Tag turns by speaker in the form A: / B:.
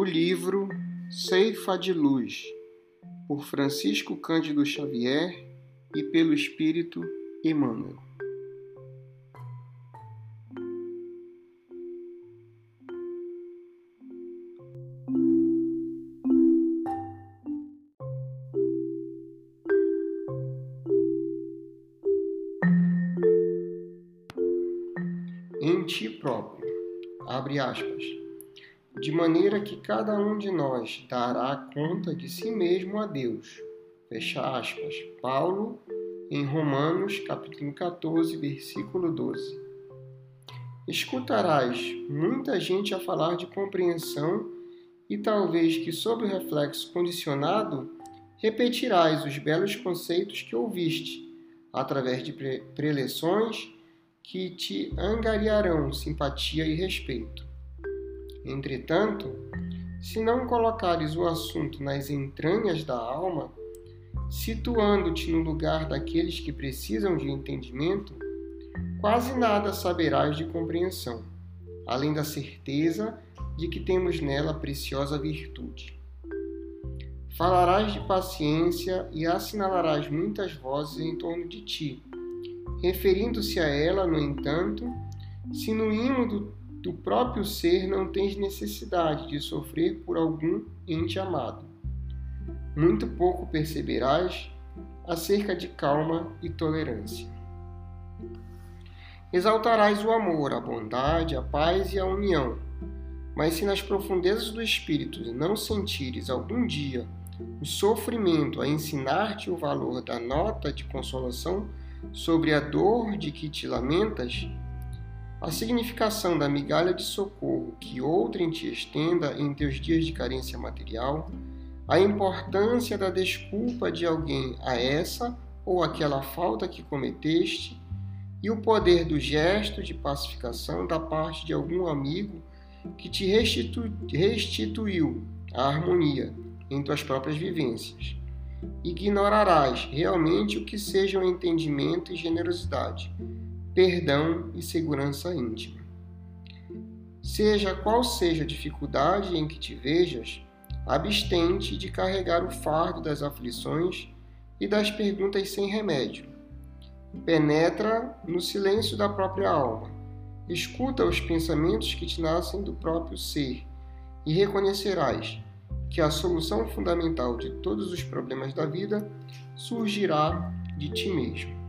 A: livro Ceifa de Luz, por Francisco Cândido Xavier e pelo Espírito Emmanuel. Em ti próprio, abre aspas de maneira que cada um de nós dará conta de si mesmo a Deus. Fecha aspas. Paulo, em Romanos, capítulo 14, versículo 12. Escutarás muita gente a falar de compreensão e talvez que, sob o reflexo condicionado, repetirás os belos conceitos que ouviste, através de preleções que te angariarão simpatia e respeito. Entretanto, se não colocares o assunto nas entranhas da alma, situando-te no lugar daqueles que precisam de entendimento, quase nada saberás de compreensão, além da certeza de que temos nela preciosa virtude. Falarás de paciência e assinalarás muitas vozes em torno de ti, referindo-se a ela, no entanto, se no imo do do próprio ser não tens necessidade de sofrer por algum ente amado. Muito pouco perceberás acerca de calma e tolerância. Exaltarás o amor, a bondade, a paz e a união, mas se nas profundezas do espírito não sentires algum dia o sofrimento a ensinar-te o valor da nota de consolação sobre a dor de que te lamentas, a significação da migalha de socorro que outrem te estenda em teus dias de carência material, a importância da desculpa de alguém a essa ou aquela falta que cometeste, e o poder do gesto de pacificação da parte de algum amigo que te restitu restituiu a harmonia em tuas próprias vivências. Ignorarás realmente o que sejam entendimento e generosidade perdão e segurança íntima. Seja qual seja a dificuldade em que te vejas, abstente de carregar o fardo das aflições e das perguntas sem remédio. Penetra no silêncio da própria alma. Escuta os pensamentos que te nascem do próprio ser e reconhecerás que a solução fundamental de todos os problemas da vida surgirá de ti mesmo.